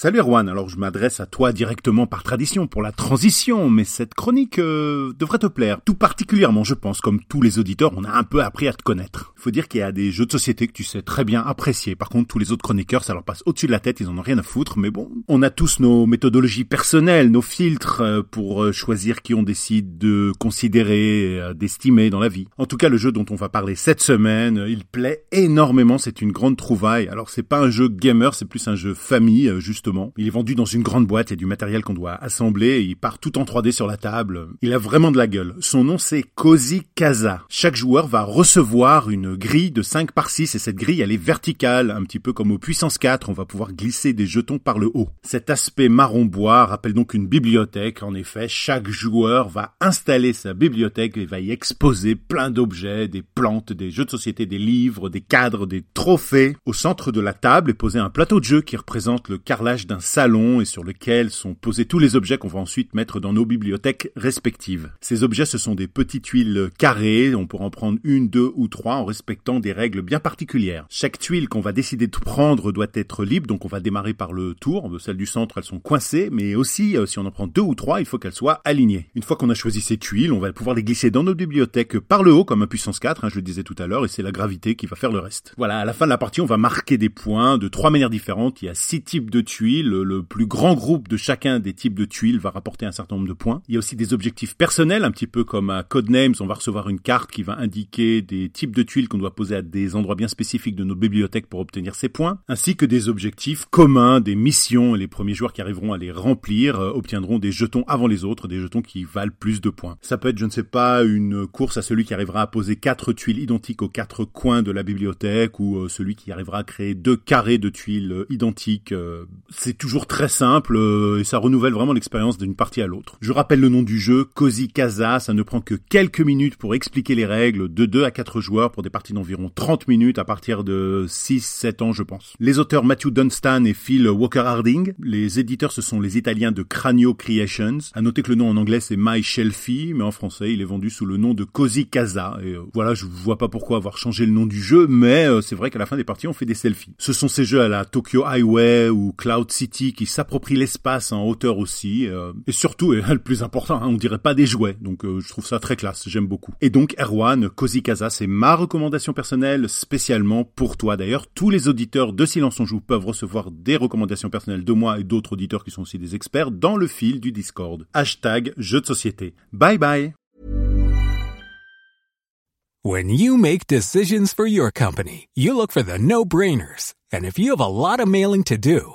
Salut Erwan, alors je m'adresse à toi directement par tradition pour la transition, mais cette chronique euh, devrait te plaire. Tout particulièrement, je pense, comme tous les auditeurs, on a un peu appris à te connaître. Faut dire qu'il y a des jeux de société que tu sais très bien apprécier. Par contre, tous les autres chroniqueurs, ça leur passe au-dessus de la tête, ils en ont rien à foutre, mais bon, on a tous nos méthodologies personnelles, nos filtres euh, pour euh, choisir qui on décide de considérer, d'estimer dans la vie. En tout cas, le jeu dont on va parler cette semaine, il plaît énormément, c'est une grande trouvaille. Alors c'est pas un jeu gamer, c'est plus un jeu famille, juste il est vendu dans une grande boîte, a du matériel qu'on doit assembler, il part tout en 3D sur la table. Il a vraiment de la gueule. Son nom c'est Cozy Casa. Chaque joueur va recevoir une grille de 5 par 6 et cette grille elle est verticale, un petit peu comme au puissance 4, on va pouvoir glisser des jetons par le haut. Cet aspect marron bois rappelle donc une bibliothèque. En effet, chaque joueur va installer sa bibliothèque et va y exposer plein d'objets, des plantes, des jeux de société, des livres, des cadres, des trophées. Au centre de la table est posé un plateau de jeu qui représente le carrelage d'un salon et sur lequel sont posés tous les objets qu'on va ensuite mettre dans nos bibliothèques respectives. Ces objets, ce sont des petites tuiles carrées, on pourra en prendre une, deux ou trois en respectant des règles bien particulières. Chaque tuile qu'on va décider de prendre doit être libre, donc on va démarrer par le tour. Celles du centre, elles sont coincées, mais aussi, euh, si on en prend deux ou trois, il faut qu'elles soient alignées. Une fois qu'on a choisi ces tuiles, on va pouvoir les glisser dans nos bibliothèques par le haut, comme un puissance 4, hein, je le disais tout à l'heure, et c'est la gravité qui va faire le reste. Voilà, à la fin de la partie, on va marquer des points de trois manières différentes. Il y a six types de tuiles le plus grand groupe de chacun des types de tuiles va rapporter un certain nombre de points. Il y a aussi des objectifs personnels, un petit peu comme à Codenames, on va recevoir une carte qui va indiquer des types de tuiles qu'on doit poser à des endroits bien spécifiques de nos bibliothèques pour obtenir ces points, ainsi que des objectifs communs, des missions, et les premiers joueurs qui arriveront à les remplir euh, obtiendront des jetons avant les autres, des jetons qui valent plus de points. Ça peut être, je ne sais pas, une course à celui qui arrivera à poser quatre tuiles identiques aux quatre coins de la bibliothèque, ou euh, celui qui arrivera à créer deux carrés de tuiles euh, identiques c'est toujours très simple euh, et ça renouvelle vraiment l'expérience d'une partie à l'autre. Je rappelle le nom du jeu, Cozy Casa, ça ne prend que quelques minutes pour expliquer les règles de 2 à 4 joueurs pour des parties d'environ 30 minutes à partir de 6-7 ans je pense. Les auteurs Matthew Dunstan et Phil Walker Harding, les éditeurs ce sont les Italiens de Cranio Creations. À noter que le nom en anglais c'est My Shelfie, mais en français il est vendu sous le nom de Cozy Casa. Et euh, voilà, je vois pas pourquoi avoir changé le nom du jeu, mais euh, c'est vrai qu'à la fin des parties on fait des selfies. Ce sont ces jeux à la Tokyo Highway ou Cloud City qui s'approprie l'espace en hauteur aussi. Euh, et surtout, et le plus important, hein, on dirait pas des jouets. Donc euh, je trouve ça très classe, j'aime beaucoup. Et donc Erwan, Cozy Casa, c'est ma recommandation personnelle spécialement pour toi. D'ailleurs, tous les auditeurs de Silence on Joue peuvent recevoir des recommandations personnelles de moi et d'autres auditeurs qui sont aussi des experts dans le fil du Discord. Hashtag jeu de société. Bye bye When you make decisions for your company, you look for the no-brainers. And if you have a lot of mailing to do,